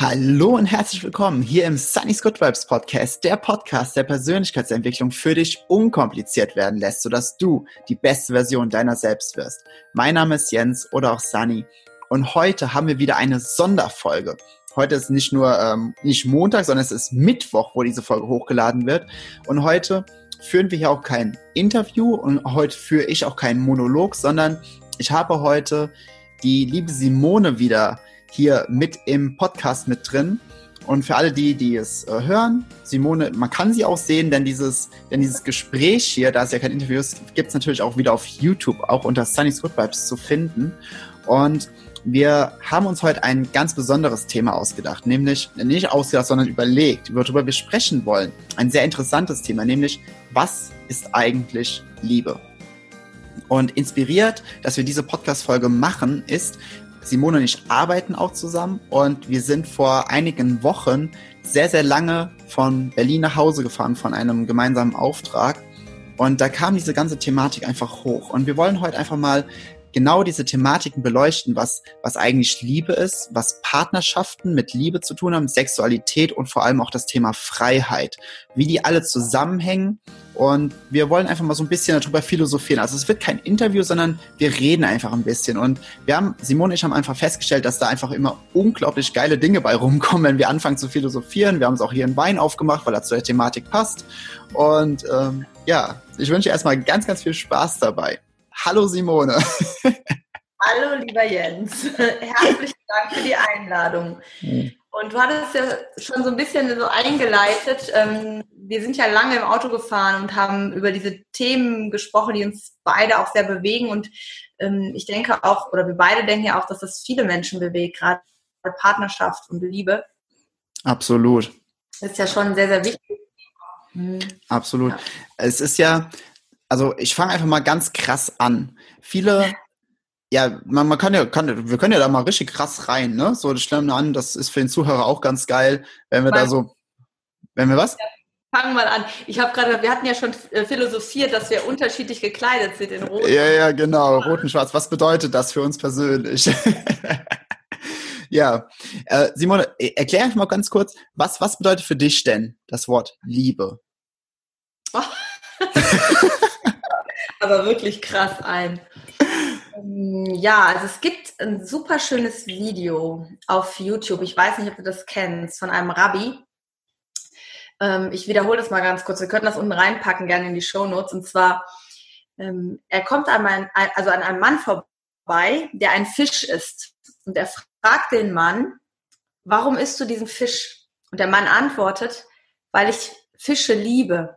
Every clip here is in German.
Hallo und herzlich willkommen hier im Sunny's Good Vibes Podcast, der Podcast, der Persönlichkeitsentwicklung für dich unkompliziert werden lässt, sodass du die beste Version deiner selbst wirst. Mein Name ist Jens oder auch Sunny und heute haben wir wieder eine Sonderfolge. Heute ist nicht nur ähm, nicht Montag, sondern es ist Mittwoch, wo diese Folge hochgeladen wird. Und heute führen wir hier auch kein Interview und heute führe ich auch keinen Monolog, sondern ich habe heute die liebe Simone wieder hier mit im Podcast mit drin. Und für alle die, die es äh, hören, Simone, man kann sie auch sehen, denn dieses, denn dieses Gespräch hier, da es ja kein Interview ist, gibt es natürlich auch wieder auf YouTube, auch unter Sunny's Good Vibes zu finden. Und wir haben uns heute ein ganz besonderes Thema ausgedacht, nämlich nicht ausgedacht, sondern überlegt, worüber wir sprechen wollen. Ein sehr interessantes Thema, nämlich was ist eigentlich Liebe? Und inspiriert, dass wir diese Podcast-Folge machen, ist, Simone und ich arbeiten auch zusammen und wir sind vor einigen Wochen sehr, sehr lange von Berlin nach Hause gefahren von einem gemeinsamen Auftrag. Und da kam diese ganze Thematik einfach hoch. Und wir wollen heute einfach mal genau diese Thematiken beleuchten, was, was eigentlich Liebe ist, was Partnerschaften mit Liebe zu tun haben, Sexualität und vor allem auch das Thema Freiheit, wie die alle zusammenhängen. Und wir wollen einfach mal so ein bisschen darüber philosophieren. Also es wird kein Interview, sondern wir reden einfach ein bisschen. Und wir haben, Simone und ich haben einfach festgestellt, dass da einfach immer unglaublich geile Dinge bei rumkommen, wenn wir anfangen zu philosophieren. Wir haben uns auch hier einen Wein aufgemacht, weil er zu der Thematik passt. Und ähm, ja, ich wünsche erstmal ganz, ganz viel Spaß dabei. Hallo Simone. Hallo lieber Jens. Herzlichen Dank für die Einladung. Und du hattest ja schon so ein bisschen so eingeleitet. Ähm, wir sind ja lange im Auto gefahren und haben über diese Themen gesprochen, die uns beide auch sehr bewegen. Und ähm, ich denke auch, oder wir beide denken ja auch, dass das viele Menschen bewegt, gerade Partnerschaft und Liebe. Absolut. Das ist ja schon sehr, sehr wichtig. Mhm. Absolut. Ja. Es ist ja, also ich fange einfach mal ganz krass an. Viele, ja, man, man kann ja, kann, wir können ja da mal richtig krass rein, ne? So, das stellen wir an, das ist für den Zuhörer auch ganz geil, wenn wir mal, da so, wenn wir was? Ja, fangen mal an. Ich habe gerade, wir hatten ja schon äh, philosophiert, dass wir unterschiedlich gekleidet sind in Rot. Ja, ja, genau, Rot und Schwarz. Was bedeutet das für uns persönlich? ja, äh, Simone, e, erklär einfach mal ganz kurz, was, was bedeutet für dich denn das Wort Liebe? Oh. aber wirklich krass ein. Ähm, ja, also es gibt ein super schönes Video auf YouTube. Ich weiß nicht, ob du das kennst, von einem Rabbi. Ähm, ich wiederhole das mal ganz kurz. Wir könnten das unten reinpacken, gerne in die Show Notes. Und zwar, ähm, er kommt an, mein, also an einem Mann vorbei, der ein Fisch isst. Und er fragt den Mann, warum isst du diesen Fisch? Und der Mann antwortet, weil ich Fische liebe.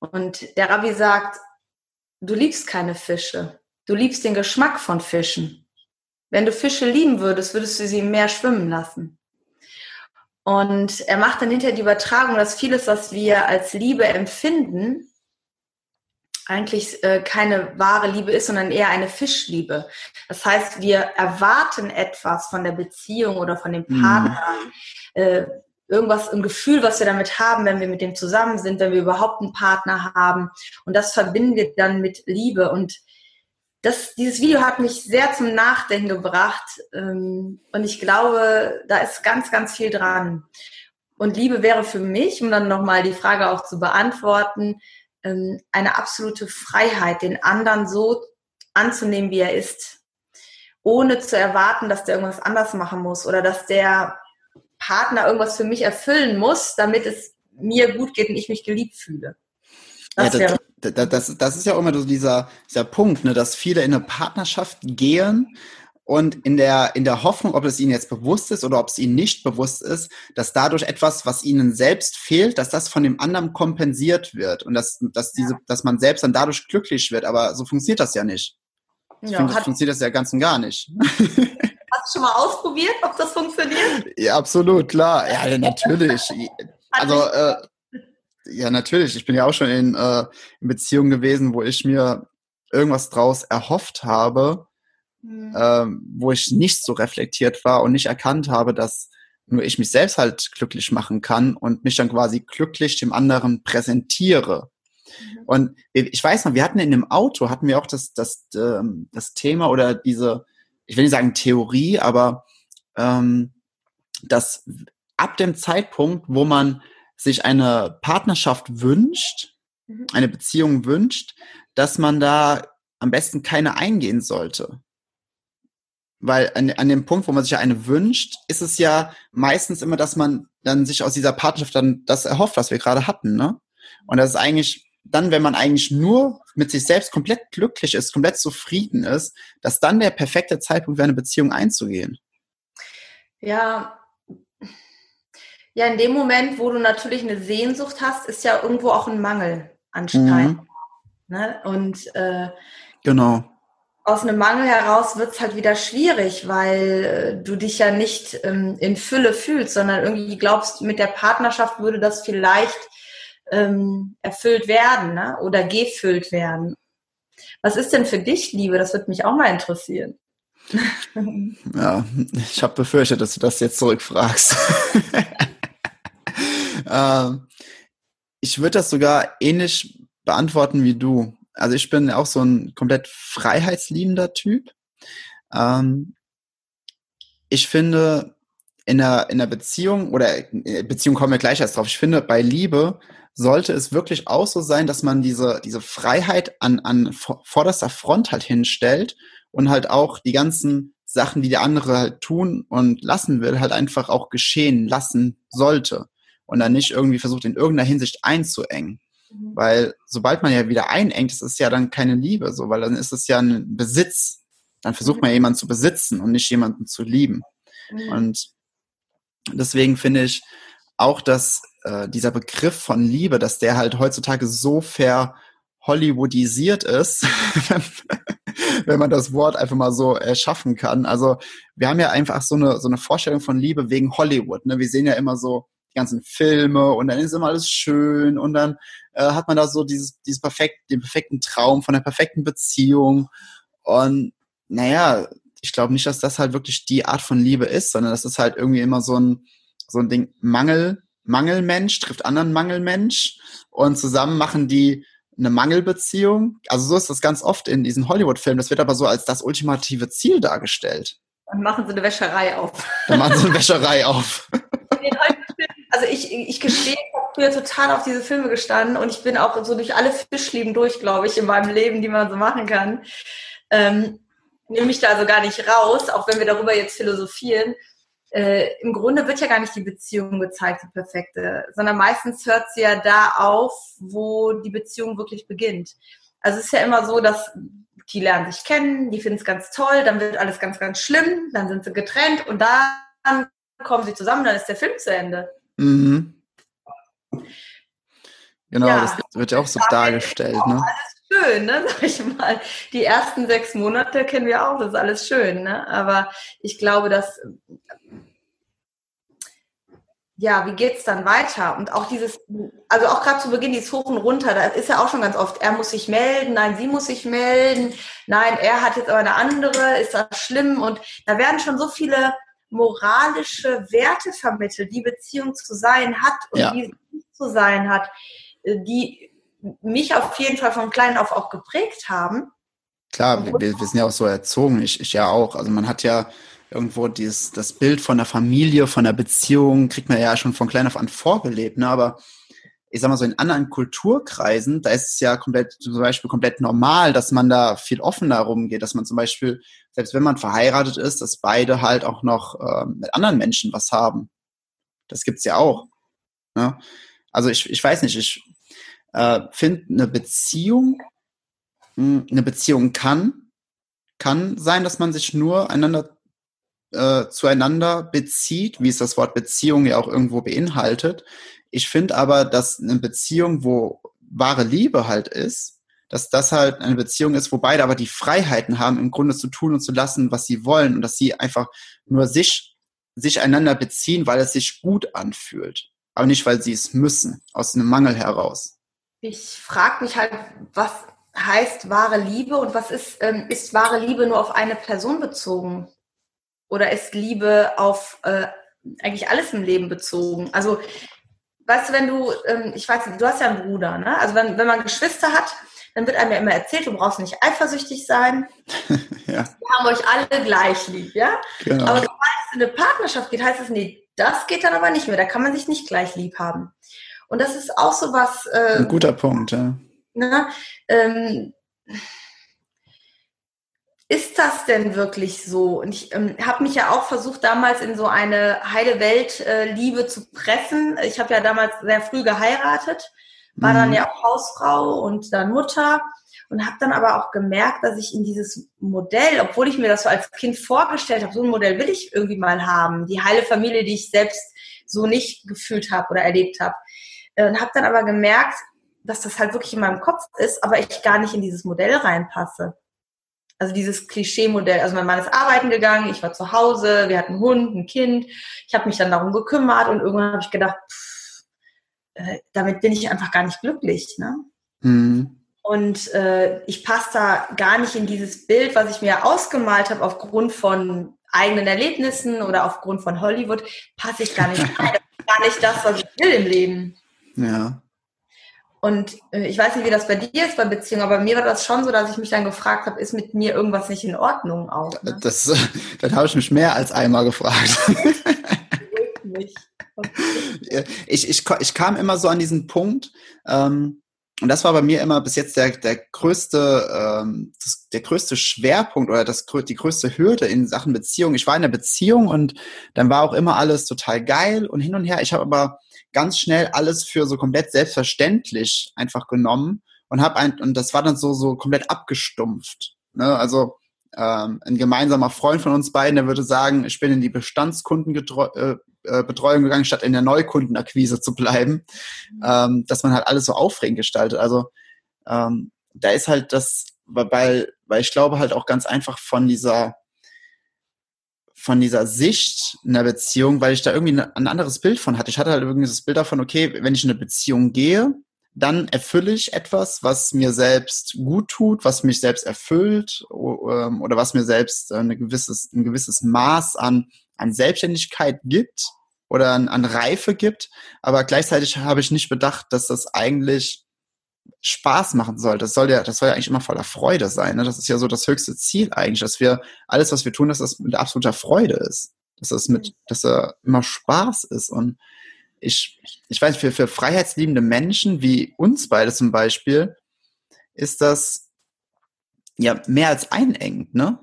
Und der Rabbi sagt, du liebst keine Fische. Du liebst den Geschmack von Fischen. Wenn du Fische lieben würdest, würdest du sie im Meer schwimmen lassen. Und er macht dann hinterher die Übertragung, dass vieles, was wir als Liebe empfinden, eigentlich äh, keine wahre Liebe ist, sondern eher eine Fischliebe. Das heißt, wir erwarten etwas von der Beziehung oder von dem mhm. Partner, mhm. äh, irgendwas, ein Gefühl, was wir damit haben, wenn wir mit dem zusammen sind, wenn wir überhaupt einen Partner haben. Und das verbinden wir dann mit Liebe. Und das, dieses Video hat mich sehr zum Nachdenken gebracht. Ähm, und ich glaube, da ist ganz, ganz viel dran. Und Liebe wäre für mich, um dann nochmal die Frage auch zu beantworten, ähm, eine absolute Freiheit, den anderen so anzunehmen, wie er ist. Ohne zu erwarten, dass der irgendwas anders machen muss oder dass der Partner irgendwas für mich erfüllen muss, damit es mir gut geht und ich mich geliebt fühle. Das, ja, das, das, das, das ist ja auch immer so dieser, dieser Punkt, ne, dass viele in eine Partnerschaft gehen und in der, in der Hoffnung, ob es ihnen jetzt bewusst ist oder ob es ihnen nicht bewusst ist, dass dadurch etwas, was ihnen selbst fehlt, dass das von dem anderen kompensiert wird und dass, dass, diese, ja. dass man selbst dann dadurch glücklich wird. Aber so funktioniert das ja nicht. Ja, finde, funktioniert das ja ganz und gar nicht. Schon mal ausprobiert, ob das funktioniert? Ja, absolut, klar. Ja, natürlich. Also, äh, ja, natürlich. Ich bin ja auch schon in, äh, in Beziehungen gewesen, wo ich mir irgendwas draus erhofft habe, mhm. äh, wo ich nicht so reflektiert war und nicht erkannt habe, dass nur ich mich selbst halt glücklich machen kann und mich dann quasi glücklich dem anderen präsentiere. Mhm. Und ich weiß noch, wir hatten in dem Auto, hatten wir auch das, das, ähm, das Thema oder diese, ich will nicht sagen Theorie, aber ähm, dass ab dem Zeitpunkt, wo man sich eine Partnerschaft wünscht, mhm. eine Beziehung wünscht, dass man da am besten keine eingehen sollte. Weil an, an dem Punkt, wo man sich eine wünscht, ist es ja meistens immer, dass man dann sich aus dieser Partnerschaft dann das erhofft, was wir gerade hatten, ne? Und das ist eigentlich dann, wenn man eigentlich nur mit sich selbst komplett glücklich ist, komplett zufrieden ist, dass dann der perfekte Zeitpunkt wäre, eine Beziehung einzugehen. Ja, ja, in dem Moment, wo du natürlich eine Sehnsucht hast, ist ja irgendwo auch ein Mangel anscheinend. Mhm. Ne? Und äh, genau. Aus einem Mangel heraus wird es halt wieder schwierig, weil äh, du dich ja nicht ähm, in Fülle fühlst, sondern irgendwie glaubst, mit der Partnerschaft würde das vielleicht ähm, erfüllt werden ne? oder gefüllt werden. Was ist denn für dich Liebe? Das würde mich auch mal interessieren. Ja, ich habe befürchtet, dass du das jetzt zurückfragst. Ähm, ich würde das sogar ähnlich beantworten wie du. Also ich bin auch so ein komplett freiheitsliebender Typ. Ähm, ich finde, in der, in der Beziehung, oder äh, Beziehung kommen wir gleich erst drauf, ich finde, bei Liebe sollte es wirklich auch so sein, dass man diese, diese Freiheit an, an vorderster Front halt hinstellt und halt auch die ganzen Sachen, die der andere halt tun und lassen will, halt einfach auch geschehen lassen sollte und dann nicht irgendwie versucht, in irgendeiner Hinsicht einzuengen. Mhm. Weil sobald man ja wieder einengt, das ist ja dann keine Liebe, so, weil dann ist es ja ein Besitz. Dann versucht man ja jemanden zu besitzen und nicht jemanden zu lieben. Mhm. Und deswegen finde ich auch, dass äh, dieser Begriff von Liebe, dass der halt heutzutage so verhollywoodisiert ist, wenn man das Wort einfach mal so erschaffen kann. Also wir haben ja einfach so eine, so eine Vorstellung von Liebe wegen Hollywood. Ne? Wir sehen ja immer so die ganzen Filme und dann ist immer alles schön und dann äh, hat man da so dieses, dieses perfekt, den perfekten Traum von der perfekten Beziehung und naja, ich glaube nicht, dass das halt wirklich die Art von Liebe ist, sondern das ist halt irgendwie immer so ein, so ein Ding, Mangel, Mangelmensch trifft anderen Mangelmensch und zusammen machen die eine Mangelbeziehung. Also so ist das ganz oft in diesen Hollywood-Filmen. Das wird aber so als das ultimative Ziel dargestellt. Dann machen sie eine Wäscherei auf. Dann machen sie eine Wäscherei auf. also ich, ich gestehe, ich habe früher total auf diese Filme gestanden und ich bin auch so durch alle Fischlieben durch, glaube ich, in meinem Leben, die man so machen kann. Ähm, nehme mich da also gar nicht raus, auch wenn wir darüber jetzt philosophieren. Äh, Im Grunde wird ja gar nicht die Beziehung gezeigt, die perfekte, sondern meistens hört sie ja da auf, wo die Beziehung wirklich beginnt. Also es ist ja immer so, dass die lernen sich kennen, die finden es ganz toll, dann wird alles ganz, ganz schlimm, dann sind sie getrennt und dann kommen sie zusammen, dann ist der Film zu Ende. Mhm. Genau, ja, das wird ja auch so dargestellt. Ne? Schön, ne, sag ich mal. Die ersten sechs Monate kennen wir auch, das ist alles schön, ne? Aber ich glaube, dass ja, wie geht's dann weiter? Und auch dieses, also auch gerade zu Beginn dieses Hoch und Runter, da ist ja auch schon ganz oft, er muss sich melden, nein, sie muss sich melden, nein, er hat jetzt aber eine andere, ist das schlimm? Und da werden schon so viele moralische Werte vermittelt, die Beziehung zu sein hat und ja. die nicht zu sein hat, äh, die mich auf jeden Fall von klein auf auch geprägt haben. Klar, wir, wir sind ja auch so erzogen, ich, ich ja auch. Also man hat ja irgendwo dieses, das Bild von der Familie, von der Beziehung, kriegt man ja schon von klein auf an vorgelebt, ne? aber ich sag mal so in anderen Kulturkreisen, da ist es ja komplett, zum Beispiel komplett normal, dass man da viel offener rumgeht, dass man zum Beispiel, selbst wenn man verheiratet ist, dass beide halt auch noch äh, mit anderen Menschen was haben. Das gibt's ja auch. Ne? Also ich, ich weiß nicht, ich äh, finde eine Beziehung, mh, hm, eine Beziehung kann, kann sein, dass man sich nur einander äh, zueinander bezieht, wie es das Wort Beziehung ja auch irgendwo beinhaltet, ich finde aber, dass eine Beziehung, wo wahre Liebe halt ist, dass das halt eine Beziehung ist, wo beide aber die Freiheiten haben, im Grunde zu tun und zu lassen, was sie wollen und dass sie einfach nur sich, sich einander beziehen, weil es sich gut anfühlt, aber nicht, weil sie es müssen, aus einem Mangel heraus. Ich frage mich halt, was heißt wahre Liebe und was ist, ähm, ist wahre Liebe nur auf eine Person bezogen? Oder ist Liebe auf äh, eigentlich alles im Leben bezogen? Also weißt du, wenn du, ähm, ich weiß nicht, du hast ja einen Bruder, ne? Also wenn, wenn man Geschwister hat, dann wird einem ja immer erzählt, du brauchst nicht eifersüchtig sein. ja. Wir haben euch alle gleich lieb, ja? Genau. Aber sobald es in eine Partnerschaft geht, heißt es, nee, Das geht dann aber nicht mehr. Da kann man sich nicht gleich lieb haben. Und das ist auch so was. Äh, Ein guter Punkt, ja. Na, ähm, ist das denn wirklich so? Und ich ähm, habe mich ja auch versucht, damals in so eine heile Welt-Liebe äh, zu pressen. Ich habe ja damals sehr früh geheiratet, war mhm. dann ja auch Hausfrau und dann Mutter und habe dann aber auch gemerkt, dass ich in dieses Modell, obwohl ich mir das so als Kind vorgestellt habe, so ein Modell will ich irgendwie mal haben, die heile Familie, die ich selbst so nicht gefühlt habe oder erlebt habe. Äh, und habe dann aber gemerkt, dass das halt wirklich in meinem Kopf ist, aber ich gar nicht in dieses Modell reinpasse. Also dieses Klischee-Modell. Also mein Mann ist arbeiten gegangen, ich war zu Hause, wir hatten einen Hund, ein Kind. Ich habe mich dann darum gekümmert und irgendwann habe ich gedacht, pff, äh, damit bin ich einfach gar nicht glücklich. Ne? Mhm. Und äh, ich passe da gar nicht in dieses Bild, was ich mir ausgemalt habe aufgrund von eigenen Erlebnissen oder aufgrund von Hollywood, passe ich gar nicht rein. Das ist gar nicht das, was ich will im Leben. Ja. Und äh, ich weiß nicht, wie das bei dir ist bei Beziehungen, aber bei mir war das schon so, dass ich mich dann gefragt habe, ist mit mir irgendwas nicht in Ordnung auch? Ne? Das, dann habe ich mich mehr als einmal gefragt. ich, ich, ich kam immer so an diesen Punkt, ähm, und das war bei mir immer bis jetzt der, der größte, ähm, das, der größte Schwerpunkt oder das, die größte Hürde in Sachen Beziehung. Ich war in der Beziehung und dann war auch immer alles total geil und hin und her. Ich habe aber ganz schnell alles für so komplett selbstverständlich einfach genommen und habe ein und das war dann so so komplett abgestumpft. Ne? Also ähm, ein gemeinsamer Freund von uns beiden, der würde sagen, ich bin in die Bestandskundenbetreuung äh, äh gegangen, statt in der Neukundenakquise zu bleiben, mhm. ähm, dass man halt alles so aufregend gestaltet. Also ähm, da ist halt das, weil, weil ich glaube halt auch ganz einfach von dieser von dieser Sicht in der Beziehung, weil ich da irgendwie ein anderes Bild von hatte. Ich hatte halt irgendwie das Bild davon, okay, wenn ich in eine Beziehung gehe, dann erfülle ich etwas, was mir selbst gut tut, was mich selbst erfüllt ähm, oder was mir selbst ein gewisses, ein gewisses Maß an, an Selbstständigkeit gibt oder an, an Reife gibt. Aber gleichzeitig habe ich nicht bedacht, dass das eigentlich Spaß machen soll. Das soll ja, das soll ja eigentlich immer voller Freude sein. Ne? Das ist ja so das höchste Ziel eigentlich, dass wir alles, was wir tun, dass das mit absoluter Freude ist. Dass das mit, dass er immer Spaß ist. Und ich, ich weiß, für, für freiheitsliebende Menschen wie uns beide zum Beispiel, ist das ja mehr als einengt, ne?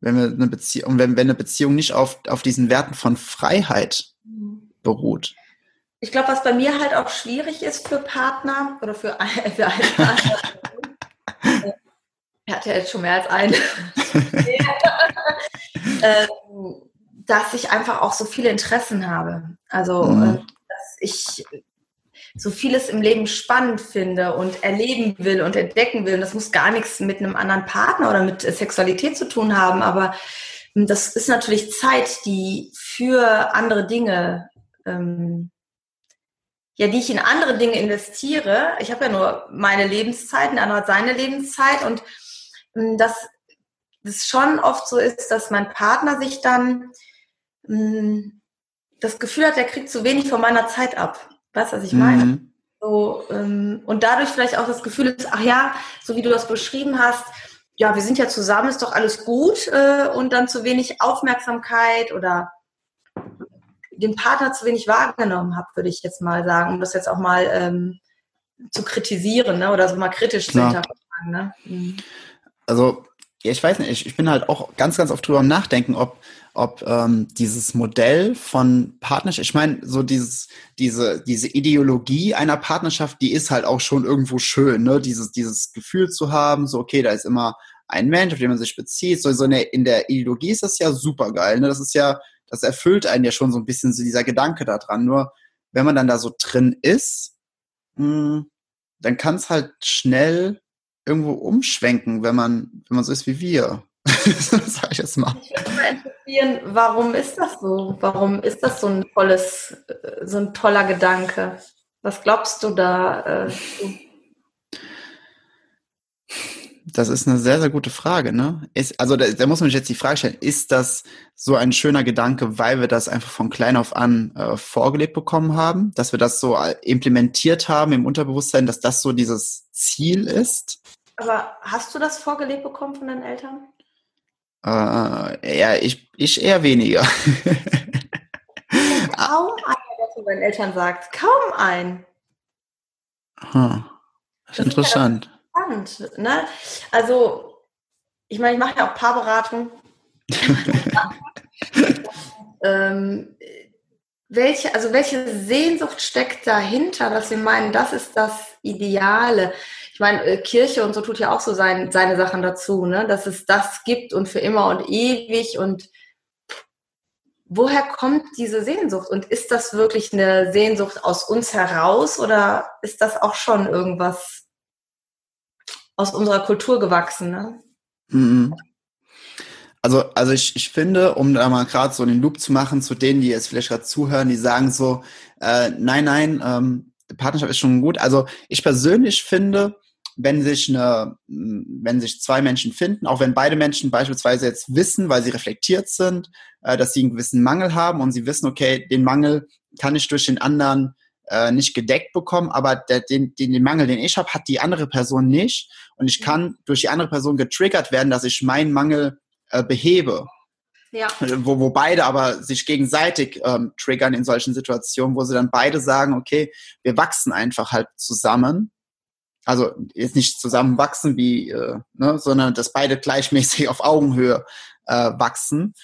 Wenn wir eine Beziehung, wenn, wenn eine Beziehung nicht auf, auf diesen Werten von Freiheit mhm. beruht. Ich glaube, was bei mir halt auch schwierig ist für Partner oder für, für einen Partner, er hat ja jetzt schon mehr als einen, ähm, dass ich einfach auch so viele Interessen habe. Also, mhm. Äh, dass ich so vieles im Leben spannend finde und erleben will und entdecken will. Und das muss gar nichts mit einem anderen Partner oder mit Sexualität zu tun haben, aber hm, das ist natürlich Zeit, die für andere Dinge ähm, ja, die ich in andere Dinge investiere. Ich habe ja nur meine Lebenszeit, ein anderer hat seine Lebenszeit und ähm, dass es schon oft so ist, dass mein Partner sich dann mh, ähm, das Gefühl hat, er kriegt zu wenig von meiner Zeit ab. Weißt du, was ich meine? Mhm. So, ähm, und dadurch vielleicht auch das Gefühl ist, ach ja, so wie du das beschrieben hast, ja, wir sind ja zusammen, ist doch alles gut äh, und dann zu wenig Aufmerksamkeit oder den Partner zu wenig wahrgenommen habe, würde ich jetzt mal sagen, um das jetzt auch mal ähm, zu kritisieren ne? oder so mal kritisch zu hinterfragen. Ne? Mhm. Also, ja, ich weiß nicht, ich, ich bin halt auch ganz, ganz oft drüber am Nachdenken, ob, ob ähm, dieses Modell von Partnerschaft, ich meine, so dieses, diese, diese Ideologie einer Partnerschaft, die ist halt auch schon irgendwo schön, ne? Dieses, dieses Gefühl zu haben, so, okay, da ist immer ein Mensch, auf den man sich bezieht. So, so in, der, in der Ideologie ist das ja super geil. Ne? Das ist ja das erfüllt einen ja schon so ein bisschen so dieser Gedanke daran. Nur wenn man dann da so drin ist, hm, dann kann es halt schnell irgendwo umschwenken, wenn man, wenn man so ist wie wir. Sag ich jetzt mal. Ich würde mal interessieren, warum ist das so? Warum ist das so ein tolles, äh, so ein toller Gedanke? Was glaubst du da? Äh, das ist eine sehr, sehr gute Frage. Ne? Ist, also da, da muss man sich jetzt die Frage stellen, ist das so ein schöner Gedanke, weil wir das einfach von klein auf an äh, vorgelebt bekommen haben, dass wir das so äh, implementiert haben im Unterbewusstsein, dass das so dieses Ziel ist? Aber hast du das vorgelebt bekommen von deinen Eltern? Äh, ja, ich, ich eher weniger. von deinen Eltern sagt? Kaum ein. Hm. Das ist interessant. Ist ja spannend, ne? Also, ich meine, ich mache ja auch Paarberatung. ähm, welche, also welche Sehnsucht steckt dahinter, dass wir meinen, das ist das Ideale? Ich meine, äh, Kirche und so tut ja auch so sein, seine Sachen dazu, ne? dass es das gibt und für immer und ewig und woher kommt diese Sehnsucht? Und ist das wirklich eine Sehnsucht aus uns heraus oder ist das auch schon irgendwas aus unserer Kultur gewachsen? Ne? Mhm. Also, also ich, ich finde, um da mal gerade so den Loop zu machen zu denen, die jetzt vielleicht gerade zuhören, die sagen so, äh, nein, nein, ähm, Partnerschaft ist schon gut. Also ich persönlich finde, wenn sich eine, wenn sich zwei Menschen finden, auch wenn beide Menschen beispielsweise jetzt wissen, weil sie reflektiert sind, äh, dass sie einen gewissen Mangel haben und sie wissen, okay, den Mangel kann ich durch den anderen äh, nicht gedeckt bekommen, aber der, den, den, den Mangel, den ich habe, hat die andere Person nicht und ich kann durch die andere Person getriggert werden, dass ich meinen Mangel äh, behebe. Ja. Wo, wo beide aber sich gegenseitig ähm, triggern in solchen Situationen, wo sie dann beide sagen, okay, wir wachsen einfach halt zusammen. Also jetzt nicht zusammen wachsen wie, äh, ne, sondern dass beide gleichmäßig auf Augenhöhe äh, wachsen.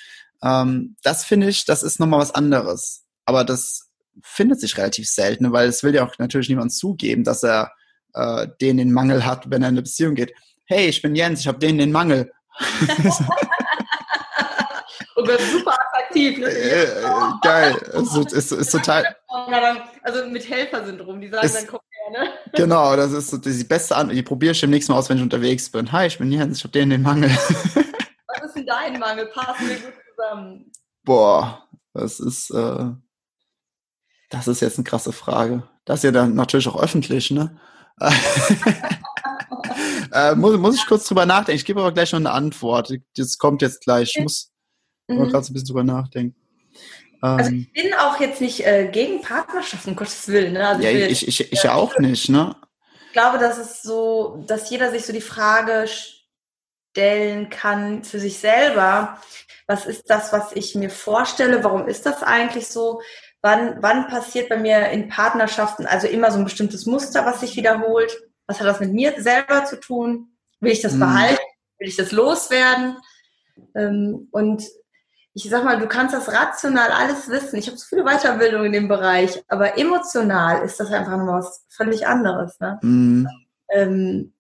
Ähm, das finde ich, das ist nochmal was anderes. Aber das findet sich relativ selten, weil es will ja auch natürlich niemand zugeben, dass er äh, den den Mangel hat, wenn er in eine Beziehung geht. Hey, ich bin Jens, ich habe den den Mangel. oh Gott, super attraktiv. Ne? Äh, äh, geil. Es ist, ist, ist total. Also mit Helfersyndrom, die sagen ist, dann komm her, ne? Genau, das ist so die beste Antwort. Die probiere ich demnächst mal aus, wenn ich unterwegs bin. Hi, ich bin Jens, ich habe den den Mangel. Was ist denn dein Mangel? Passen wir gut zusammen? Boah, das ist, äh, das ist jetzt eine krasse Frage. Das ist ja dann natürlich auch öffentlich, ne? äh, muss, muss ich kurz drüber nachdenken. Ich gebe aber gleich noch eine Antwort. Das kommt jetzt gleich. Ich muss mhm. gerade so ein bisschen drüber nachdenken. Also ähm, ich bin auch jetzt nicht äh, gegen Partnerschaften, um Gottes Willen. Ne? Also ja, ich, ich, ich, ich ja auch nicht, ne? Ich glaube, dass es so, dass jeder sich so die Frage stellen kann für sich selber, was ist das, was ich mir vorstelle, warum ist das eigentlich so? Wann, wann passiert bei mir in Partnerschaften also immer so ein bestimmtes Muster, was sich wiederholt? Was hat das mit mir selber zu tun? Will ich das mhm. behalten? Will ich das loswerden? Ähm, und ich sag mal, du kannst das rational alles wissen. Ich habe so viele Weiterbildungen in dem Bereich, aber emotional ist das einfach noch was völlig anderes. Ne? Mhm. Ähm,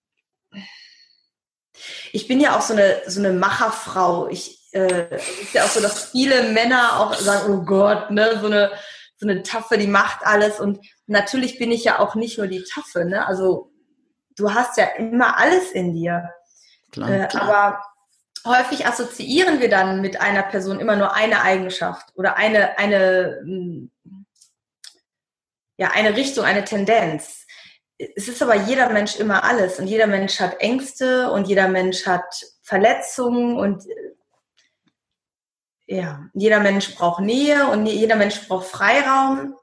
ich bin ja auch so eine, so eine Macherfrau. Ich, äh, es ist ja auch so, dass viele Männer auch sagen, oh Gott, ne, so eine, so eine Taffe, die macht alles. Und natürlich bin ich ja auch nicht nur die Taffe, ne? Also du hast ja immer alles in dir. Klar, äh, klar. Aber häufig assoziieren wir dann mit einer Person immer nur eine Eigenschaft oder eine, eine, hm, ja, eine Richtung, eine Tendenz. Es ist aber jeder Mensch immer alles und jeder Mensch hat Ängste und jeder Mensch hat Verletzungen und ja, jeder Mensch braucht Nähe und jeder Mensch braucht Freiraum.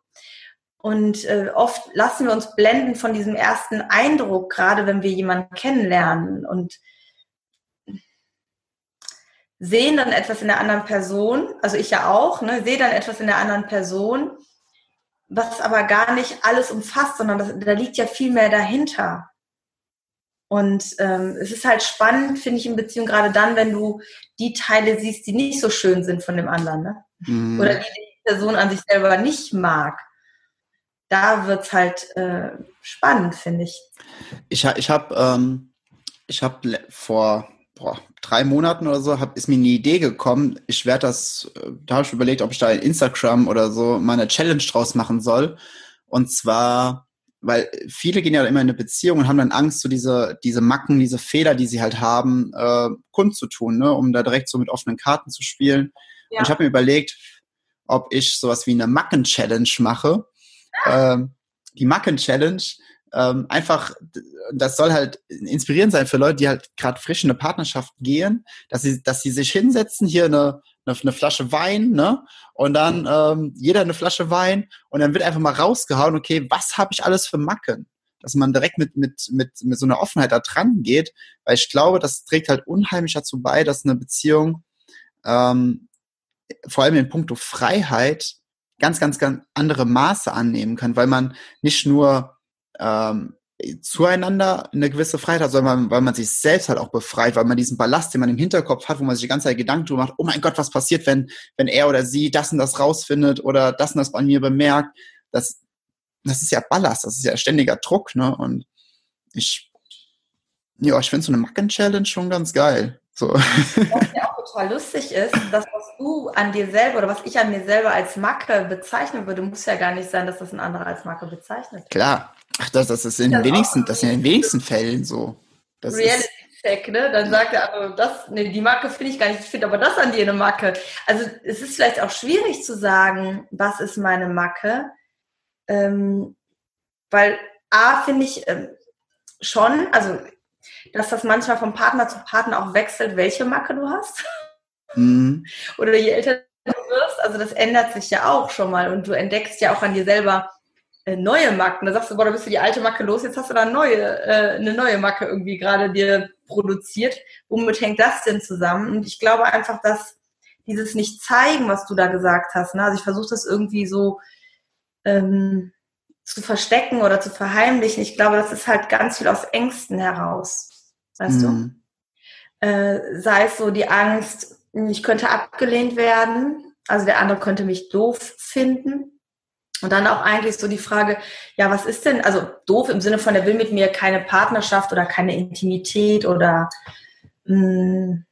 Und äh, oft lassen wir uns blenden von diesem ersten Eindruck, gerade wenn wir jemanden kennenlernen und sehen dann etwas in der anderen Person, also ich ja auch, ne, sehe dann etwas in der anderen Person, was aber gar nicht alles umfasst, sondern das, da liegt ja viel mehr dahinter. Und ähm, es ist halt spannend, finde ich, in Beziehung gerade dann, wenn du die Teile siehst, die nicht so schön sind von dem anderen, ne? Mhm. Oder die die Person an sich selber nicht mag da wird es halt äh, spannend, finde ich. Ich, ich habe ähm, hab vor boah, drei Monaten oder so, hab, ist mir eine Idee gekommen. Ich werde das, äh, da habe ich überlegt, ob ich da in Instagram oder so mal eine Challenge draus machen soll. Und zwar, weil viele gehen ja immer in eine Beziehung und haben dann Angst, so diese, diese Macken, diese Fehler, die sie halt haben, äh, kundzutun, ne? um da direkt so mit offenen Karten zu spielen. Ja. Und ich habe mir überlegt, ob ich sowas wie eine Macken-Challenge mache ähm, die Macken-Challenge ähm, einfach, das soll halt inspirierend sein für Leute, die halt gerade frisch in eine Partnerschaft gehen, dass sie, dass sie sich hinsetzen, hier eine, eine, eine Flasche Wein, ne? Und dann ähm, jeder eine Flasche Wein und dann wird einfach mal rausgehauen, okay, was habe ich alles für Macken? Dass man direkt mit, mit, mit, mit so einer Offenheit da dran geht, weil ich glaube, das trägt halt unheimlich dazu bei, dass eine Beziehung ähm, vor allem in puncto Freiheit ganz, ganz, ganz andere Maße annehmen kann, weil man nicht nur ähm, zueinander eine gewisse Freiheit hat, sondern weil man sich selbst halt auch befreit, weil man diesen Ballast, den man im Hinterkopf hat, wo man sich die ganze Zeit Gedanken drüber macht, oh mein Gott, was passiert, wenn, wenn er oder sie das und das rausfindet oder das und das bei mir bemerkt, das, das ist ja Ballast, das ist ja ständiger Druck, ne, und ich, ja, ich finde so eine Macken-Challenge schon ganz geil. So. Was ja auch total lustig ist, das, was du an dir selber oder was ich an mir selber als Macke bezeichnen würde, muss ja gar nicht sein, dass das ein anderer als Macke bezeichnet. Klar. Ach, das, das ist in den wenigsten, das in den wenigsten Fällen so. Das Reality Check, ne? Dann sagt er, also das, ne, die Marke finde ich gar nicht, ich finde aber das an dir eine Macke. Also es ist vielleicht auch schwierig zu sagen, was ist meine Macke, ähm, weil A finde ich ähm, schon, also dass das manchmal vom Partner zu Partner auch wechselt, welche Macke du hast. Mhm. Oder je älter du wirst, also das ändert sich ja auch schon mal und du entdeckst ja auch an dir selber neue Macken. Da sagst du, boah, da bist du die alte Macke los, jetzt hast du da eine neue, äh, eine neue Macke irgendwie gerade dir produziert. Womit hängt das denn zusammen? Und ich glaube einfach, dass dieses nicht zeigen, was du da gesagt hast, ne? also ich versuche das irgendwie so ähm, zu verstecken oder zu verheimlichen. Ich glaube, das ist halt ganz viel aus Ängsten heraus weißt mhm. du? Äh, sei es so die Angst, ich könnte abgelehnt werden, also der andere könnte mich doof finden. Und dann auch eigentlich so die Frage, ja, was ist denn, also doof im Sinne von, der will mit mir keine Partnerschaft oder keine Intimität oder mh, mm,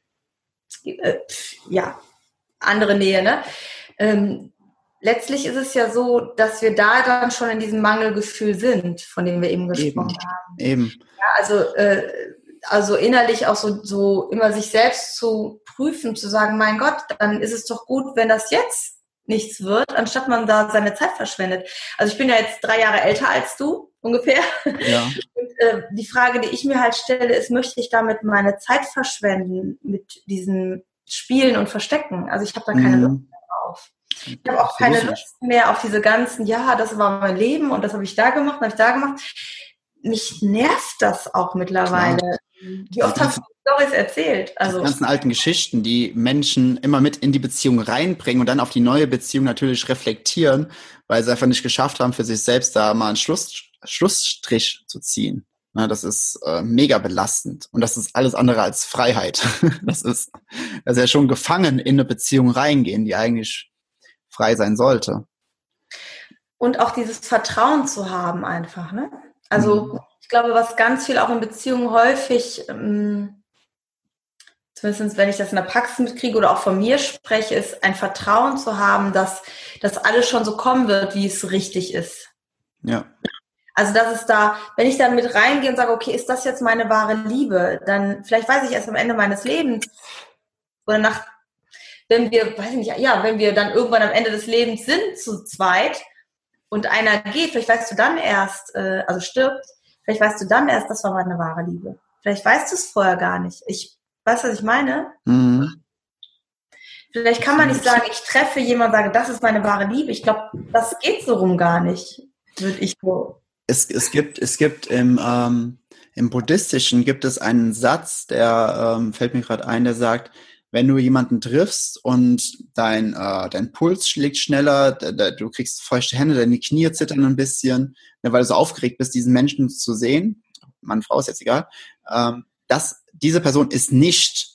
äh, ja, andere Nähe, ne? Ähm, letztlich ist es ja so, dass wir da dann schon in diesem Mangelgefühl sind, von dem wir eben gesprochen eben, haben. Eben. Ja, also äh, also innerlich auch so, so immer sich selbst zu prüfen, zu sagen, mein Gott, dann ist es doch gut, wenn das jetzt nichts wird, anstatt man da seine Zeit verschwendet. Also ich bin ja jetzt drei Jahre älter als du, ungefähr. Ja. Und, äh, die Frage, die ich mir halt stelle, ist, möchte ich damit meine Zeit verschwenden mit diesen Spielen und Verstecken? Also ich habe da keine mhm. Lust mehr drauf. Ich habe auch keine Lust mehr auf diese ganzen, ja, das war mein Leben und das habe ich da gemacht, habe ich da gemacht. Mich nervt das auch mittlerweile. Klar. Wie oft hast du Stories erzählt? Also die ganzen alten Geschichten, die Menschen immer mit in die Beziehung reinbringen und dann auf die neue Beziehung natürlich reflektieren, weil sie einfach nicht geschafft haben, für sich selbst da mal einen Schluss, Schlussstrich zu ziehen. Na, das ist äh, mega belastend und das ist alles andere als Freiheit. das ist, das ist ja schon gefangen in eine Beziehung reingehen, die eigentlich frei sein sollte. Und auch dieses Vertrauen zu haben einfach, ne? Also mhm ich glaube, was ganz viel auch in Beziehungen häufig, ähm, zumindest wenn ich das in der Praxis mitkriege oder auch von mir spreche, ist ein Vertrauen zu haben, dass das alles schon so kommen wird, wie es richtig ist. Ja. Also das ist da, wenn ich dann mit reingehe und sage, okay, ist das jetzt meine wahre Liebe, dann vielleicht weiß ich erst am Ende meines Lebens oder nach, wenn wir, weiß ich nicht, ja, wenn wir dann irgendwann am Ende des Lebens sind zu zweit und einer geht, vielleicht weißt du dann erst, äh, also stirbt, Vielleicht weißt du dann erst, das war meine wahre Liebe. Vielleicht weißt du es vorher gar nicht. Ich weiß, was ich meine. Mhm. Vielleicht kann man nicht sagen, ich treffe jemanden und sage, das ist meine wahre Liebe. Ich glaube, das geht so rum gar nicht, würde ich so. Es, es gibt, es gibt im, ähm, im Buddhistischen gibt es einen Satz, der ähm, fällt mir gerade ein, der sagt, wenn du jemanden triffst und dein, äh, dein Puls schlägt schneller, du kriegst feuchte Hände, deine Knie zittern ein bisschen, ne, weil du so aufgeregt bist, diesen Menschen zu sehen, Mann, Frau ist jetzt egal, ähm, das, diese Person ist nicht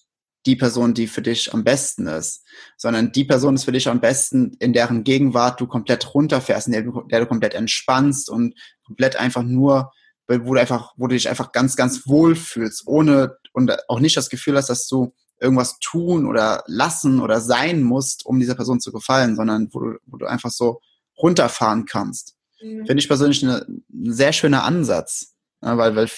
die Person, die für dich am besten ist, sondern die Person ist für dich am besten, in deren Gegenwart du komplett runterfährst, in der du, der du komplett entspannst und komplett einfach nur, wo du einfach, wo du dich einfach ganz, ganz wohl fühlst, ohne und auch nicht das Gefühl hast, dass du irgendwas tun oder lassen oder sein musst, um dieser Person zu gefallen, sondern wo du, wo du einfach so runterfahren kannst. Mhm. Finde ich persönlich eine, ein sehr schöner Ansatz, ja, weil, weil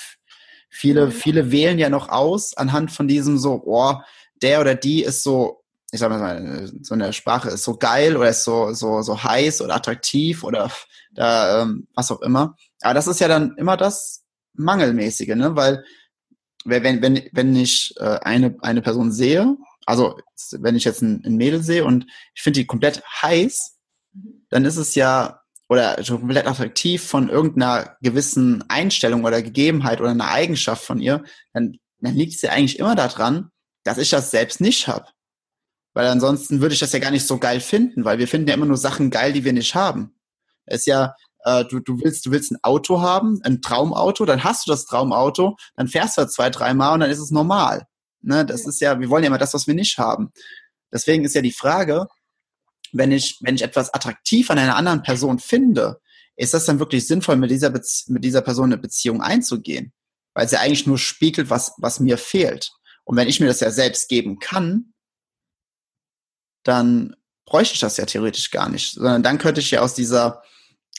viele, mhm. viele wählen ja noch aus anhand von diesem so, oh, der oder die ist so, ich sag mal, so eine Sprache ist so geil oder ist so, so, so heiß oder attraktiv oder da, ähm, was auch immer. Aber das ist ja dann immer das Mangelmäßige, ne? Weil wenn, wenn, wenn ich äh, eine, eine Person sehe, also wenn ich jetzt ein, ein Mädel sehe und ich finde die komplett heiß, dann ist es ja oder schon komplett attraktiv von irgendeiner gewissen Einstellung oder Gegebenheit oder einer Eigenschaft von ihr, dann, dann liegt es ja eigentlich immer daran, dass ich das selbst nicht habe. Weil ansonsten würde ich das ja gar nicht so geil finden, weil wir finden ja immer nur Sachen geil, die wir nicht haben. Es ist ja, äh, du, du willst, du willst ein Auto haben, ein Traumauto, dann hast du das Traumauto, dann fährst du das zwei, dreimal und dann ist es normal. Ne? Das ist ja, wir wollen ja immer das, was wir nicht haben. Deswegen ist ja die Frage, wenn ich, wenn ich etwas attraktiv an einer anderen Person finde, ist das dann wirklich sinnvoll, mit dieser, Bezie mit dieser Person eine Beziehung einzugehen? Weil sie eigentlich nur spiegelt, was, was mir fehlt. Und wenn ich mir das ja selbst geben kann, dann bräuchte ich das ja theoretisch gar nicht, sondern dann könnte ich ja aus dieser,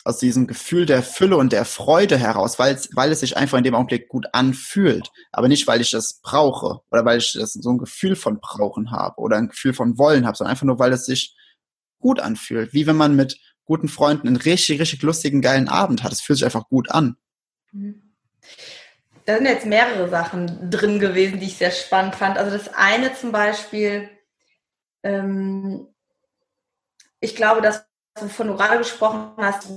aus diesem Gefühl der Fülle und der Freude heraus, weil es, weil es sich einfach in dem Augenblick gut anfühlt, aber nicht, weil ich das brauche oder weil ich das, so ein Gefühl von brauchen habe oder ein Gefühl von wollen habe, sondern einfach nur, weil es sich gut anfühlt, wie wenn man mit guten Freunden einen richtig, richtig lustigen, geilen Abend hat. Es fühlt sich einfach gut an. Mhm. Da sind jetzt mehrere Sachen drin gewesen, die ich sehr spannend fand. Also das eine zum Beispiel, ähm, ich glaube, dass wovon du gerade gesprochen hast,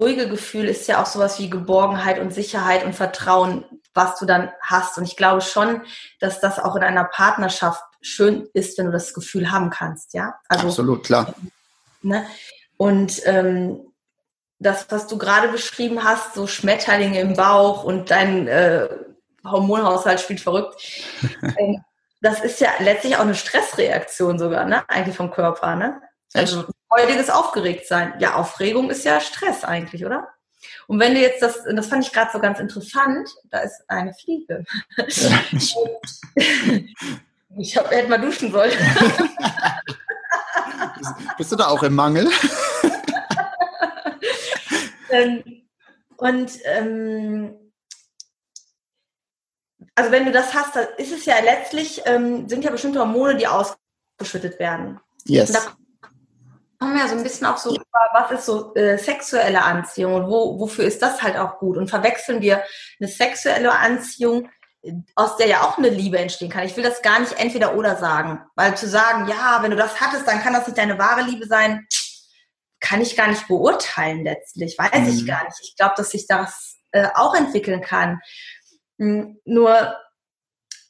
ruhige Gefühl ist ja auch sowas wie Geborgenheit und Sicherheit und Vertrauen, was du dann hast. Und ich glaube schon, dass das auch in einer Partnerschaft schön ist, wenn du das Gefühl haben kannst, ja. Also, Absolut, klar. Ne? Und ähm, das, was du gerade beschrieben hast, so Schmetterlinge im Bauch und dein äh, Hormonhaushalt spielt verrückt, ähm, das ist ja letztlich auch eine Stressreaktion sogar, ne? Eigentlich vom Körper, ne? Also freudiges Aufgeregtsein. Ja, Aufregung ist ja Stress eigentlich, oder? Und wenn du jetzt das, das fand ich gerade so ganz interessant, da ist eine Fliege. Ja. ich hab, hätte mal duschen sollen. Bist du da auch im Mangel? ähm, und ähm, also wenn du das hast, dann ist es ja letztlich, ähm, sind ja bestimmte Hormone, die ausgeschüttet werden. Yes. Und da kommen wir ja so ein bisschen auch so was ist so äh, sexuelle Anziehung und wo, wofür ist das halt auch gut? Und verwechseln wir eine sexuelle Anziehung, aus der ja auch eine Liebe entstehen kann. Ich will das gar nicht entweder oder sagen, weil zu sagen, ja, wenn du das hattest, dann kann das nicht deine wahre Liebe sein, kann ich gar nicht beurteilen letztlich, weiß mhm. ich gar nicht. Ich glaube, dass sich das äh, auch entwickeln kann. Hm, nur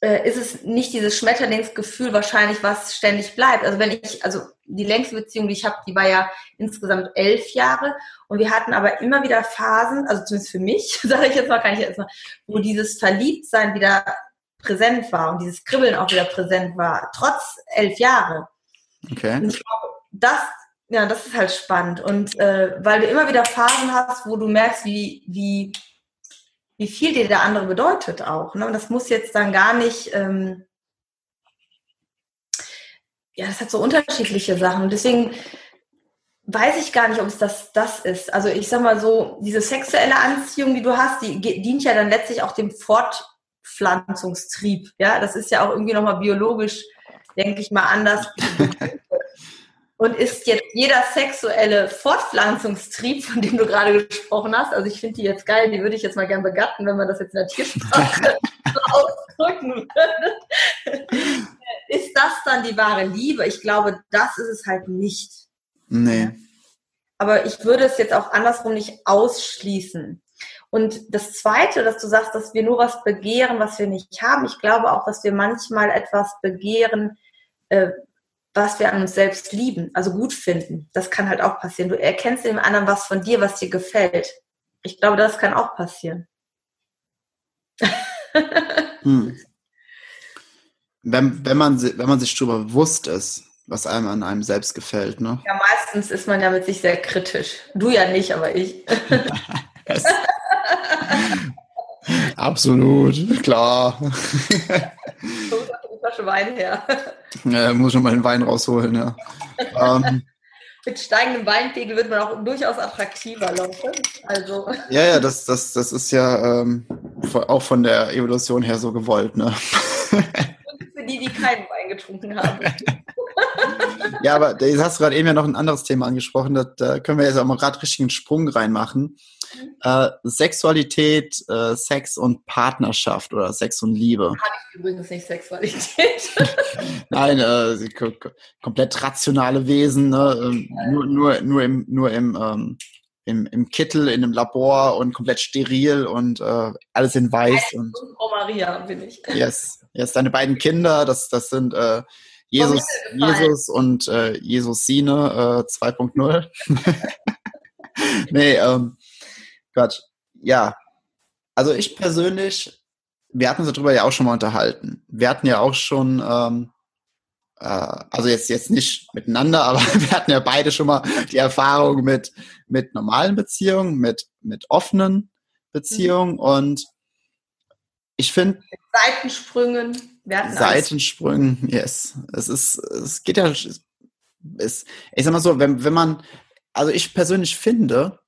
äh, ist es nicht dieses Schmetterlingsgefühl wahrscheinlich, was ständig bleibt. Also wenn ich, also die längste Beziehung, die ich habe, die war ja insgesamt elf Jahre und wir hatten aber immer wieder Phasen, also zumindest für mich, sage ich jetzt mal, kann ich jetzt mal, wo dieses Verliebtsein wieder präsent war und dieses Kribbeln auch wieder präsent war, trotz elf Jahre. Okay. Und ich glaube, das, ja, das ist halt spannend und äh, weil du immer wieder Phasen hast, wo du merkst, wie, wie wie viel dir der andere bedeutet auch. Ne? Und das muss jetzt dann gar nicht, ähm, ja, das hat so unterschiedliche Sachen. Deswegen weiß ich gar nicht, ob es das, das ist. Also ich sag mal so, diese sexuelle Anziehung, die du hast, die dient ja dann letztlich auch dem Fortpflanzungstrieb. Ja, das ist ja auch irgendwie nochmal biologisch, denke ich mal, anders. Und ist jetzt jeder sexuelle Fortpflanzungstrieb, von dem du gerade gesprochen hast, also ich finde die jetzt geil, die würde ich jetzt mal gern begatten, wenn man das jetzt in der Tiersprache ausdrücken würde. ist das dann die wahre Liebe? Ich glaube, das ist es halt nicht. Nee. Aber ich würde es jetzt auch andersrum nicht ausschließen. Und das Zweite, dass du sagst, dass wir nur was begehren, was wir nicht haben. Ich glaube auch, dass wir manchmal etwas begehren, äh, was wir an uns selbst lieben, also gut finden. Das kann halt auch passieren. Du erkennst dem anderen was von dir, was dir gefällt. Ich glaube, das kann auch passieren. hm. wenn, wenn, man, wenn man sich darüber bewusst ist, was einem an einem selbst gefällt, ne? Ja, meistens ist man ja mit sich sehr kritisch. Du ja nicht, aber ich. Absolut, klar. Flasche Wein her. Ja, muss schon mal den Wein rausholen, ja. ähm, Mit steigendem Weinpegel wird man auch durchaus attraktiver, Leute. Also. Ja, ja, das, das, das ist ja ähm, auch von der Evolution her so gewollt, ne? Für die, die keinen Wein getrunken haben. ja, aber jetzt hast du gerade eben ja noch ein anderes Thema angesprochen. Da, da können wir jetzt auch mal gerade richtigen Sprung reinmachen. Äh, Sexualität, äh, Sex und Partnerschaft oder Sex und Liebe. Habe ich übrigens nicht Sexualität. Nein, äh, komplett rationale Wesen, ne? Ähm, nur, nur, nur im, nur im, ähm, im, im Kittel, in einem Labor und komplett steril und äh, alles in weiß. Und, Frau Maria bin ich. Yes, yes, deine beiden Kinder, das, das sind äh, Jesus, Jesus und äh, Jesusine äh, 2.0. nee, ähm, Quatsch. Ja, also ich persönlich, wir hatten uns darüber ja auch schon mal unterhalten. Wir hatten ja auch schon, ähm, äh, also jetzt, jetzt nicht miteinander, aber wir hatten ja beide schon mal die Erfahrung mit, mit normalen Beziehungen, mit, mit offenen Beziehungen mhm. und ich finde. Seitensprüngen. Seitensprüngen, yes. Es ist, es geht ja, es, ich sag mal so, wenn, wenn man, also ich persönlich finde,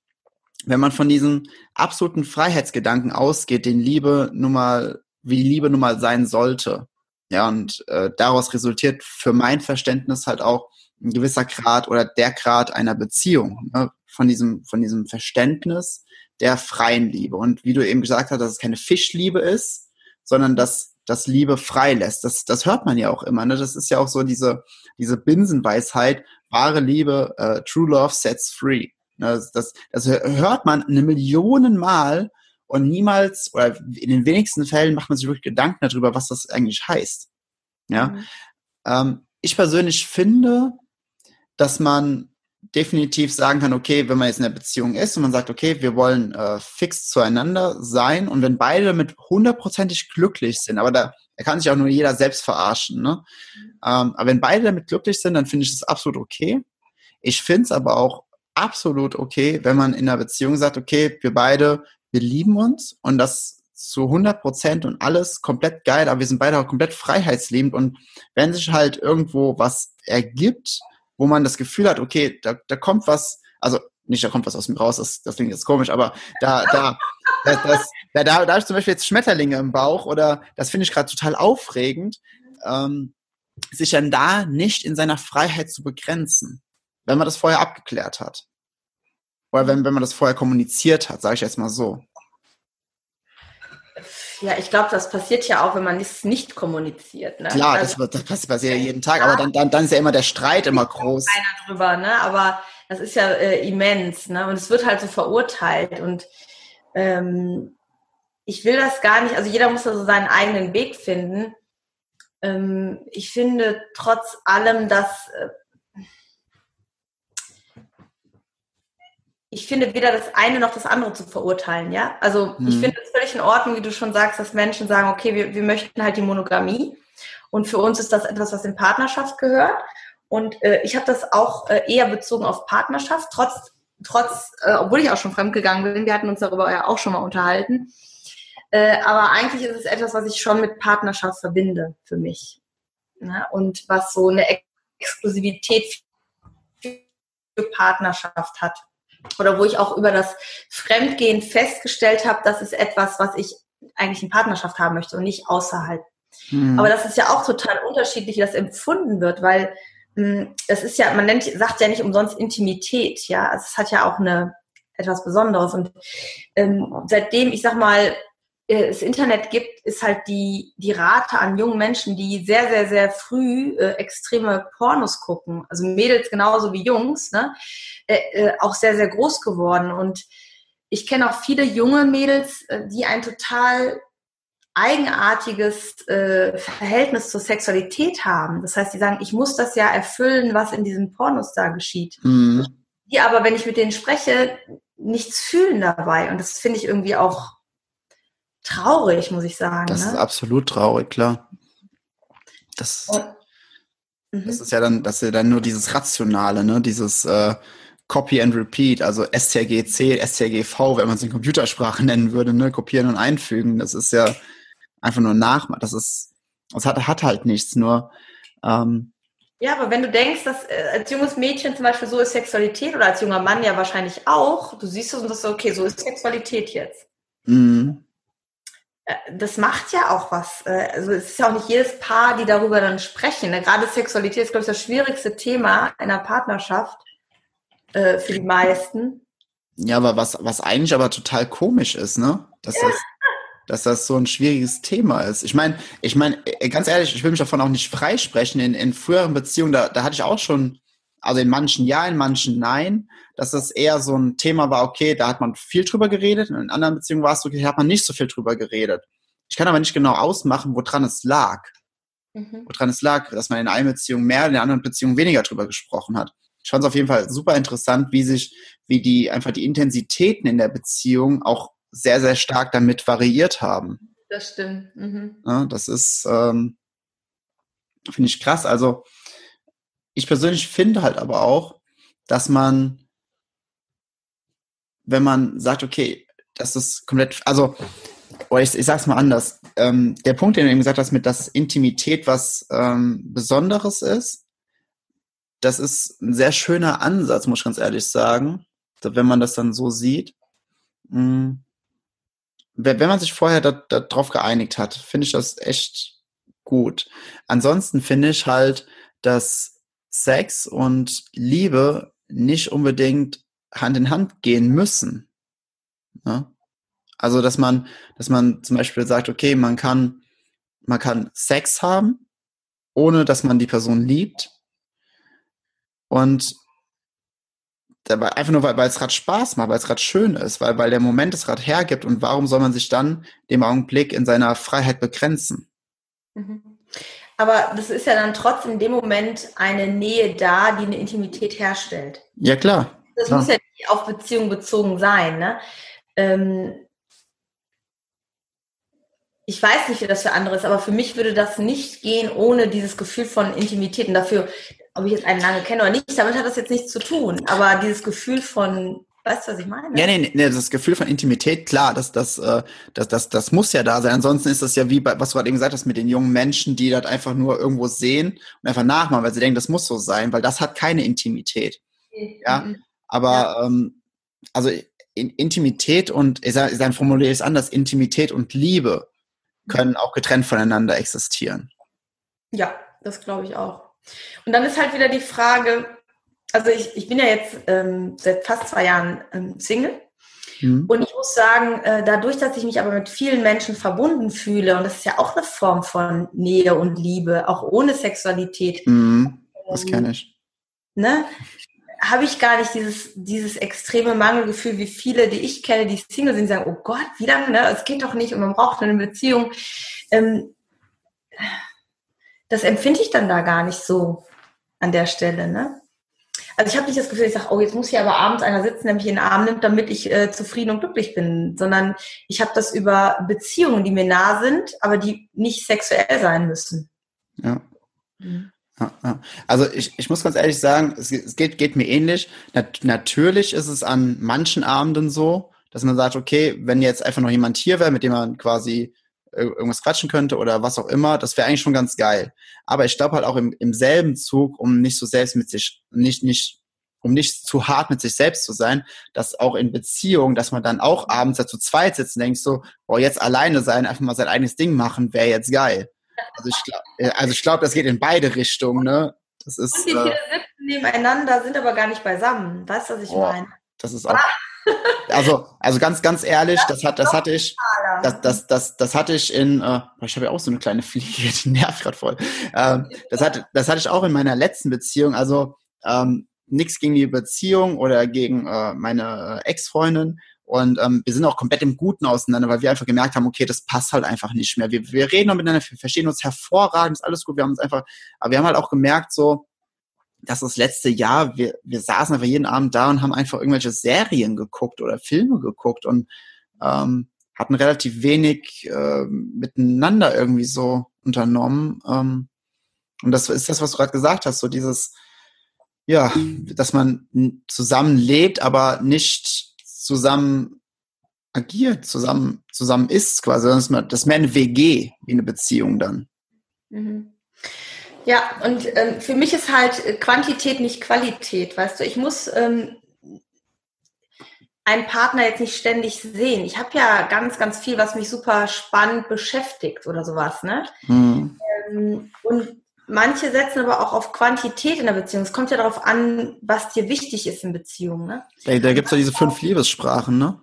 wenn man von diesem absoluten Freiheitsgedanken ausgeht, den Liebe nun mal, wie Liebe nun mal sein sollte. Ja, und äh, daraus resultiert für mein Verständnis halt auch ein gewisser Grad oder der Grad einer Beziehung, ne? von diesem, von diesem Verständnis der freien Liebe. Und wie du eben gesagt hast, dass es keine Fischliebe ist, sondern dass das Liebe frei lässt. Das, das hört man ja auch immer. Ne? Das ist ja auch so diese, diese Binsenweisheit, wahre Liebe, uh, true love sets free. Ne, das, das, das hört man eine Million Mal und niemals oder in den wenigsten Fällen macht man sich wirklich Gedanken darüber, was das eigentlich heißt. Ja. Mhm. Ähm, ich persönlich finde, dass man definitiv sagen kann, okay, wenn man jetzt in einer Beziehung ist und man sagt, okay, wir wollen äh, fix zueinander sein und wenn beide damit hundertprozentig glücklich sind, aber da, da kann sich auch nur jeder selbst verarschen, ne? Mhm. Ähm, aber wenn beide damit glücklich sind, dann finde ich das absolut okay. Ich finde es aber auch absolut okay, wenn man in einer Beziehung sagt, okay, wir beide, wir lieben uns und das zu 100 Prozent und alles komplett geil, aber wir sind beide auch komplett freiheitsliebend und wenn sich halt irgendwo was ergibt, wo man das Gefühl hat, okay, da, da kommt was, also nicht, da kommt was aus mir raus, das, das klingt jetzt komisch, aber da, da, das, das, da, da, da habe ich zum Beispiel jetzt Schmetterlinge im Bauch oder das finde ich gerade total aufregend, ähm, sich dann da nicht in seiner Freiheit zu begrenzen wenn man das vorher abgeklärt hat. Oder wenn, wenn man das vorher kommuniziert hat, sage ich jetzt mal so. Ja, ich glaube, das passiert ja auch, wenn man es nicht kommuniziert. Ne? Klar, also, das, das, passiert ja jeden Tag, aber dann, dann, dann ist ja immer der Streit immer groß. Keiner drüber, ne? Aber das ist ja äh, immens, ne? Und es wird halt so verurteilt. Und ähm, ich will das gar nicht, also jeder muss da so seinen eigenen Weg finden. Ähm, ich finde trotz allem, dass äh, ich finde weder das eine noch das andere zu verurteilen, ja. Also mhm. ich finde es völlig in Ordnung, wie du schon sagst, dass Menschen sagen, okay, wir, wir möchten halt die Monogamie und für uns ist das etwas, was in Partnerschaft gehört. Und äh, ich habe das auch äh, eher bezogen auf Partnerschaft, trotz, trotz, äh, obwohl ich auch schon fremdgegangen bin, wir hatten uns darüber ja auch schon mal unterhalten. Äh, aber eigentlich ist es etwas, was ich schon mit Partnerschaft verbinde für mich. Ne? Und was so eine Exklusivität für Partnerschaft hat oder wo ich auch über das Fremdgehen festgestellt habe, das ist etwas, was ich eigentlich in Partnerschaft haben möchte und nicht außerhalb. Mhm. Aber das ist ja auch total unterschiedlich, wie das empfunden wird, weil hm, es ist ja, man nennt, sagt ja nicht umsonst Intimität, ja, also es hat ja auch eine etwas Besonderes und ähm, seitdem, ich sag mal, äh, das Internet gibt, ist halt die, die Rate an jungen Menschen, die sehr, sehr, sehr früh äh, extreme Pornos gucken, also Mädels genauso wie Jungs, ne, äh, äh, auch sehr, sehr groß geworden. Und ich kenne auch viele junge Mädels, äh, die ein total eigenartiges äh, Verhältnis zur Sexualität haben. Das heißt, die sagen, ich muss das ja erfüllen, was in diesen Pornos da geschieht. Mhm. Die aber, wenn ich mit denen spreche, nichts fühlen dabei. Und das finde ich irgendwie auch traurig, muss ich sagen. Das ne? ist absolut traurig, klar. Das, mhm. das ist ja dann, das ist ja dann nur dieses Rationale, ne? Dieses äh, Copy and Repeat, also STRGC, STRGV, wenn man es in Computersprache nennen würde, ne? Kopieren und einfügen. Das ist ja einfach nur nach, das ist, das hat, hat halt nichts, nur ähm, ja, aber wenn du denkst, dass äh, als junges Mädchen zum Beispiel so ist Sexualität oder als junger Mann ja wahrscheinlich auch, du siehst es und das so, okay, so ist Sexualität jetzt. Mhm. Äh, das macht ja auch was. Äh, also es ist ja auch nicht jedes Paar, die darüber dann sprechen. Ne? Gerade Sexualität ist, glaube ich, das schwierigste Thema einer Partnerschaft äh, für die meisten. Ja, aber was, was eigentlich aber total komisch ist, ne? Dass ja. das, dass das so ein schwieriges Thema ist. Ich meine, ich meine, ganz ehrlich, ich will mich davon auch nicht freisprechen. In, in früheren Beziehungen, da, da hatte ich auch schon, also in manchen ja, in manchen nein dass das eher so ein Thema war, okay, da hat man viel drüber geredet, und in anderen Beziehungen war es so, okay, da hat man nicht so viel drüber geredet. Ich kann aber nicht genau ausmachen, woran es lag. mhm. woran es lag, dass man in einer Beziehung mehr, in der anderen Beziehung weniger drüber gesprochen hat. Ich fand es auf jeden Fall super interessant, wie sich, wie die einfach die Intensitäten in der Beziehung auch sehr, sehr stark damit variiert haben. Das stimmt. Mhm. Ja, das ist, ähm, finde ich krass. Also ich persönlich finde halt aber auch, dass man, wenn man sagt, okay, das ist komplett, also, ich, ich sag's mal anders, ähm, der Punkt, den du eben gesagt hast, mit dass Intimität was ähm, Besonderes ist, das ist ein sehr schöner Ansatz, muss ich ganz ehrlich sagen, wenn man das dann so sieht. Mm. Wenn man sich vorher darauf geeinigt hat, finde ich das echt gut. Ansonsten finde ich halt, dass Sex und Liebe nicht unbedingt Hand in Hand gehen müssen. Ne? Also, dass man, dass man zum Beispiel sagt, okay, man kann, man kann Sex haben, ohne dass man die Person liebt. Und dabei einfach nur, weil, weil es gerade Spaß macht, weil es gerade schön ist, weil, weil der Moment es gerade hergibt. Und warum soll man sich dann dem Augenblick in seiner Freiheit begrenzen? Mhm. Aber das ist ja dann trotzdem in dem Moment eine Nähe da, die eine Intimität herstellt. Ja, klar. Das klar. muss ja nicht auf Beziehung bezogen sein. Ne? Ähm, ich weiß nicht, wie das für andere ist, aber für mich würde das nicht gehen ohne dieses Gefühl von Intimität. Und dafür, ob ich jetzt einen lange kenne oder nicht, damit hat das jetzt nichts zu tun. Aber dieses Gefühl von Weißt du, was ich meine? Ja, nee, nee, das Gefühl von Intimität, klar, das, das, äh, das, das, das muss ja da sein. Ansonsten ist das ja wie bei, was du gerade eben gesagt hast, mit den jungen Menschen, die das einfach nur irgendwo sehen und einfach nachmachen, weil sie denken, das muss so sein, weil das hat keine Intimität. Ja, mhm. aber ja. Ähm, also in, Intimität und, ich sage, ich formuliere es anders, Intimität und Liebe können auch getrennt voneinander existieren. Ja, das glaube ich auch. Und dann ist halt wieder die Frage, also ich, ich bin ja jetzt ähm, seit fast zwei Jahren ähm, Single. Mhm. Und ich muss sagen, äh, dadurch, dass ich mich aber mit vielen Menschen verbunden fühle, und das ist ja auch eine Form von Nähe und Liebe, auch ohne Sexualität. Mhm. Das kenne ich. Ne? habe ich gar nicht dieses, dieses extreme Mangelgefühl, wie viele, die ich kenne, die Single sind, sagen, oh Gott, wie lange, ne? Es geht doch nicht und man braucht eine Beziehung. Ähm, das empfinde ich dann da gar nicht so an der Stelle, ne? Also ich habe nicht das Gefühl, ich sage, oh, jetzt muss hier aber abends einer sitzen, der mich in den Arm nimmt, damit ich äh, zufrieden und glücklich bin, sondern ich habe das über Beziehungen, die mir nah sind, aber die nicht sexuell sein müssen. Ja. Mhm. Also ich, ich muss ganz ehrlich sagen, es, es geht, geht mir ähnlich. Nat natürlich ist es an manchen Abenden so, dass man sagt, okay, wenn jetzt einfach noch jemand hier wäre, mit dem man quasi irgendwas quatschen könnte oder was auch immer, das wäre eigentlich schon ganz geil. Aber ich glaube halt auch im, im selben Zug, um nicht so selbst mit sich, nicht, nicht, um nicht zu hart mit sich selbst zu sein, dass auch in Beziehungen, dass man dann auch abends zu zweit sitzt und denkt so, boah, jetzt alleine sein, einfach mal sein eigenes Ding machen, wäre jetzt geil. Also ich glaube, äh, also ich glaube, das geht in beide Richtungen, ne? Das ist. Und die äh, sitzen nebeneinander, sind aber gar nicht beisammen. Weißt du, was ich oh, meine? Das ist auch. Also, also ganz, ganz ehrlich, das hat, das hatte ich, das, das, das, das hatte ich in, äh, ich habe ja auch so eine kleine Fliege, die nervt gerade voll. Ähm, das hatte, das hatte ich auch in meiner letzten Beziehung. Also ähm, nichts gegen die Beziehung oder gegen äh, meine äh, Ex-Freundin. Und ähm, wir sind auch komplett im Guten auseinander, weil wir einfach gemerkt haben, okay, das passt halt einfach nicht mehr. Wir, wir reden noch miteinander, wir verstehen uns hervorragend, ist alles gut. Wir haben uns einfach, aber wir haben halt auch gemerkt, so, dass das letzte Jahr, wir, wir saßen einfach jeden Abend da und haben einfach irgendwelche Serien geguckt oder Filme geguckt und ähm, hatten relativ wenig äh, miteinander irgendwie so unternommen. Ähm, und das ist das, was du gerade gesagt hast, so dieses, ja, dass man zusammen lebt, aber nicht zusammen agiert, zusammen, zusammen ist quasi. Das ist mehr eine WG wie eine Beziehung dann. Mhm. Ja, und ähm, für mich ist halt Quantität nicht Qualität, weißt du. Ich muss ähm, einen Partner jetzt nicht ständig sehen. Ich habe ja ganz, ganz viel, was mich super spannend beschäftigt oder sowas, ne? Mhm. Ähm, und manche setzen aber auch auf Quantität in der Beziehung. Es kommt ja darauf an, was dir wichtig ist in Beziehungen, ne? Da, da gibt es ja diese fünf Liebessprachen, ne?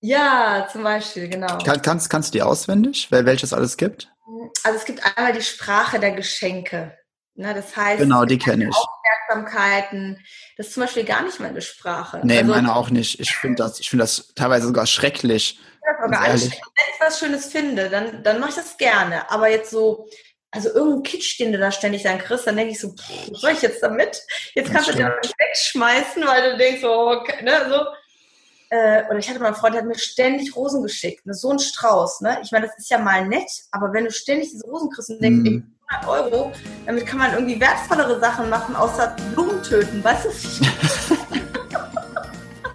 Ja, zum Beispiel, genau. Kann, kannst, kannst du die auswendig, welches alles gibt? Also es gibt einmal die Sprache der Geschenke. Na, das heißt, genau, die kenne ich. Aufmerksamkeiten, das ist zum Beispiel gar nicht meine Sprache. Nee, also, meine auch nicht. Ich finde das, ich das teilweise sogar schrecklich. Wenn ich was Schönes finde, dann, dann mache ich das gerne. Aber jetzt so also irgendein Kitsch, den du da ständig dann kriegst, dann denke ich so, pff, was soll ich jetzt damit? Jetzt kannst du den wegschmeißen, weil du denkst, so, okay, ne, so. Äh, oder ich hatte mal einen Freund, der hat mir ständig Rosen geschickt, ne, so ein Strauß, ne? Ich meine, das ist ja mal nett, aber wenn du ständig diese Rosen kriegst und denkst, mm. 100 Euro, damit kann man irgendwie wertvollere Sachen machen, außer Blumen töten, weißt du?